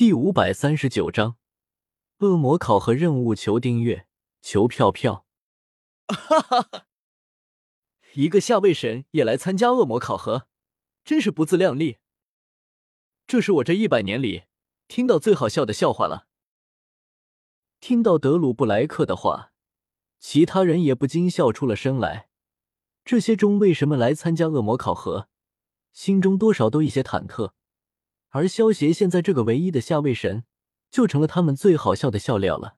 第五百三十九章，恶魔考核任务，求订阅，求票票。哈哈哈！一个下位神也来参加恶魔考核，真是不自量力。这是我这一百年里听到最好笑的笑话了。听到德鲁布莱克的话，其他人也不禁笑出了声来。这些中为什么来参加恶魔考核？心中多少都一些忐忑。而萧协现在这个唯一的下位神，就成了他们最好笑的笑料了。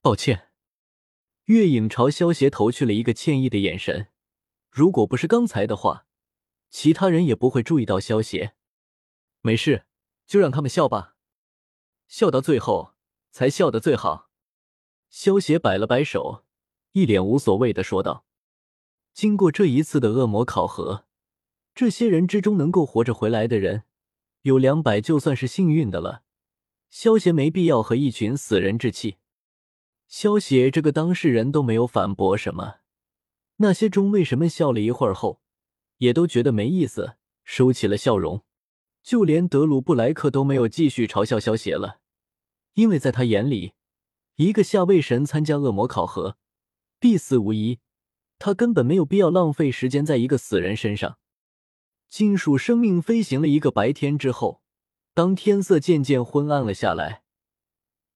抱歉，月影朝萧协投去了一个歉意的眼神。如果不是刚才的话，其他人也不会注意到萧协。没事，就让他们笑吧，笑到最后才笑得最好。萧协摆了摆手，一脸无所谓的说道：“经过这一次的恶魔考核，这些人之中能够活着回来的人。”有两百就算是幸运的了。萧协没必要和一群死人置气。萧协这个当事人都没有反驳什么。那些中为什么笑了一会儿后，也都觉得没意思，收起了笑容。就连德鲁布莱克都没有继续嘲笑萧协了，因为在他眼里，一个下位神参加恶魔考核，必死无疑。他根本没有必要浪费时间在一个死人身上。金属生命飞行了一个白天之后，当天色渐渐昏暗了下来，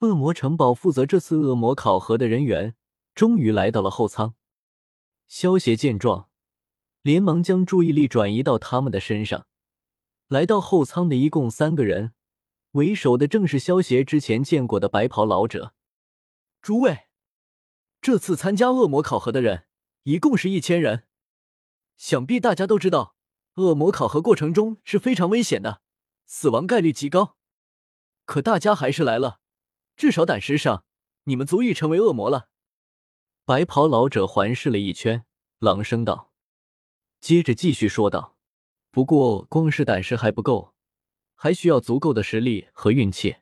恶魔城堡负责这次恶魔考核的人员终于来到了后舱。萧协见状，连忙将注意力转移到他们的身上。来到后舱的一共三个人，为首的正是萧协之前见过的白袍老者。诸位，这次参加恶魔考核的人一共是一千人，想必大家都知道。恶魔考核过程中是非常危险的，死亡概率极高。可大家还是来了，至少胆识上，你们足以成为恶魔了。白袍老者环视了一圈，朗声道，接着继续说道：“不过光是胆识还不够，还需要足够的实力和运气。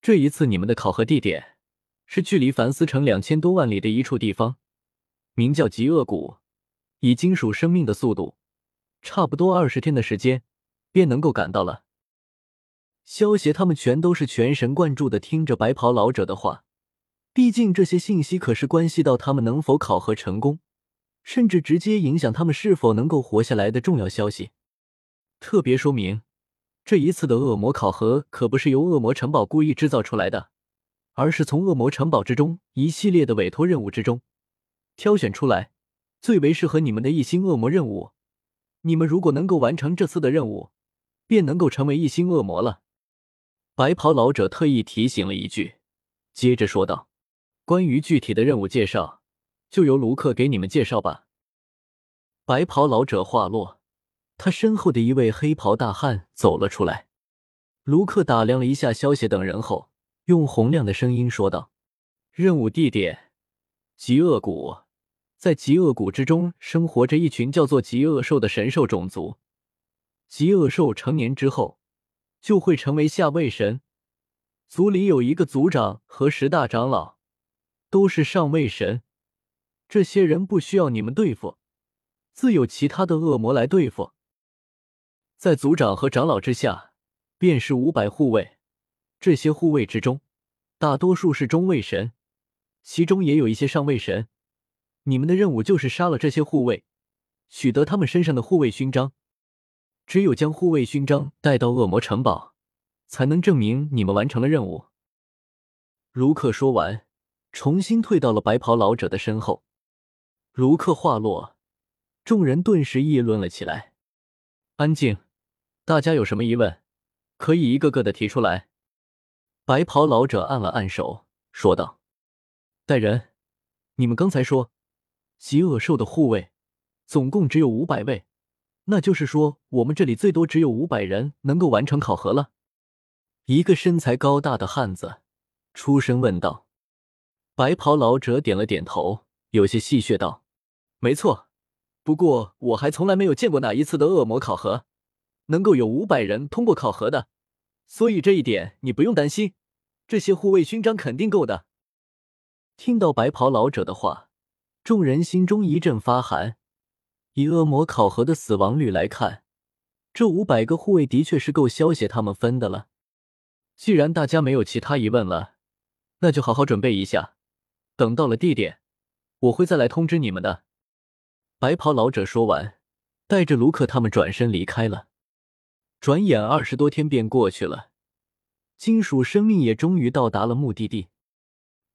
这一次你们的考核地点是距离凡斯城两千多万里的一处地方，名叫极恶谷，以金属生命的速度。”差不多二十天的时间，便能够赶到了。萧协他们全都是全神贯注的听着白袍老者的话，毕竟这些信息可是关系到他们能否考核成功，甚至直接影响他们是否能够活下来的重要消息。特别说明，这一次的恶魔考核可不是由恶魔城堡故意制造出来的，而是从恶魔城堡之中一系列的委托任务之中挑选出来，最为适合你们的一星恶魔任务。你们如果能够完成这次的任务，便能够成为一星恶魔了。白袍老者特意提醒了一句，接着说道：“关于具体的任务介绍，就由卢克给你们介绍吧。”白袍老者话落，他身后的一位黑袍大汉走了出来。卢克打量了一下萧邪等人后，用洪亮的声音说道：“任务地点：极恶谷。”在极恶谷之中生活着一群叫做极恶兽的神兽种族。极恶兽成年之后就会成为下位神，族里有一个族长和十大长老，都是上位神。这些人不需要你们对付，自有其他的恶魔来对付。在族长和长老之下，便是五百护卫。这些护卫之中，大多数是中位神，其中也有一些上位神。你们的任务就是杀了这些护卫，取得他们身上的护卫勋章。只有将护卫勋章带到恶魔城堡，才能证明你们完成了任务。卢克说完，重新退到了白袍老者的身后。卢克话落，众人顿时议论了起来。安静，大家有什么疑问，可以一个个的提出来。白袍老者按了按手，说道：“带人，你们刚才说。”极恶兽的护卫总共只有五百位，那就是说，我们这里最多只有五百人能够完成考核了。一个身材高大的汉子出声问道。白袍老者点了点头，有些戏谑道：“没错，不过我还从来没有见过哪一次的恶魔考核能够有五百人通过考核的，所以这一点你不用担心，这些护卫勋章肯定够的。”听到白袍老者的话。众人心中一阵发寒。以恶魔考核的死亡率来看，这五百个护卫的确是够消协他们分的了。既然大家没有其他疑问了，那就好好准备一下，等到了地点，我会再来通知你们的。白袍老者说完，带着卢克他们转身离开了。转眼二十多天便过去了，金属生命也终于到达了目的地。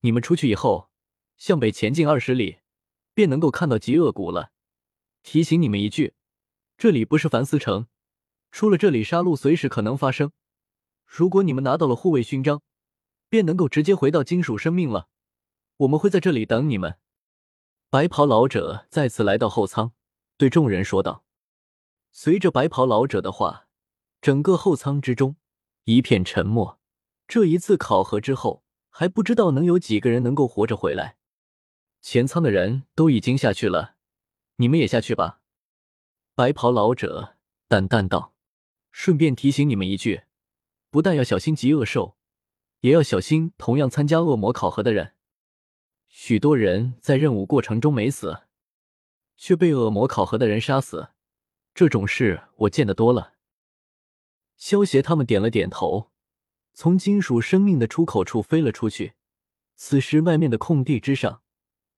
你们出去以后，向北前进二十里，便能够看到极恶谷了。提醒你们一句，这里不是凡斯城，出了这里杀戮随时可能发生。如果你们拿到了护卫勋章，便能够直接回到金属生命了。我们会在这里等你们。白袍老者再次来到后舱，对众人说道。随着白袍老者的话，整个后舱之中一片沉默。这一次考核之后，还不知道能有几个人能够活着回来。前舱的人都已经下去了。你们也下去吧，白袍老者淡淡道。顺便提醒你们一句，不但要小心极恶兽，也要小心同样参加恶魔考核的人。许多人在任务过程中没死，却被恶魔考核的人杀死，这种事我见得多了。萧协他们点了点头，从金属生命的出口处飞了出去。此时，外面的空地之上，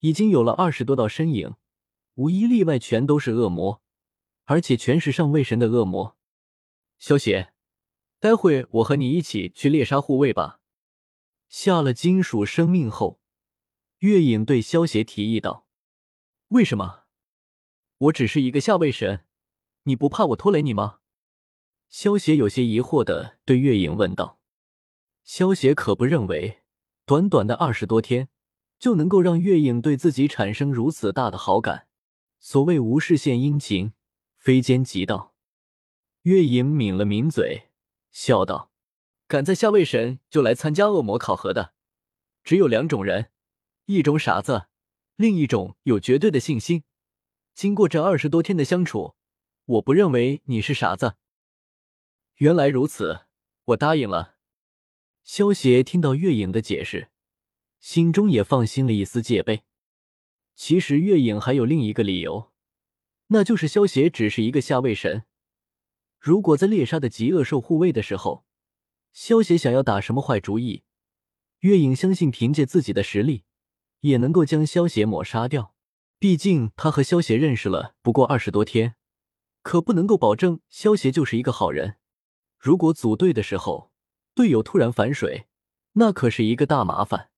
已经有了二十多道身影。无一例外，全都是恶魔，而且全是上位神的恶魔。萧邪，待会我和你一起去猎杀护卫吧。下了金属生命后，月影对萧邪提议道：“为什么？我只是一个下位神，你不怕我拖累你吗？”萧邪有些疑惑的对月影问道。萧邪可不认为，短短的二十多天就能够让月影对自己产生如此大的好感。所谓无事献殷勤，非奸即盗。月影抿了抿嘴，笑道：“敢在下位神就来参加恶魔考核的，只有两种人，一种傻子，另一种有绝对的信心。经过这二十多天的相处，我不认为你是傻子。”原来如此，我答应了。萧邪听到月影的解释，心中也放心了一丝戒备。其实月影还有另一个理由，那就是萧协只是一个下位神。如果在猎杀的极恶兽护卫的时候，萧协想要打什么坏主意，月影相信凭借自己的实力，也能够将萧协抹杀掉。毕竟他和萧协认识了不过二十多天，可不能够保证萧协就是一个好人。如果组队的时候队友突然反水，那可是一个大麻烦。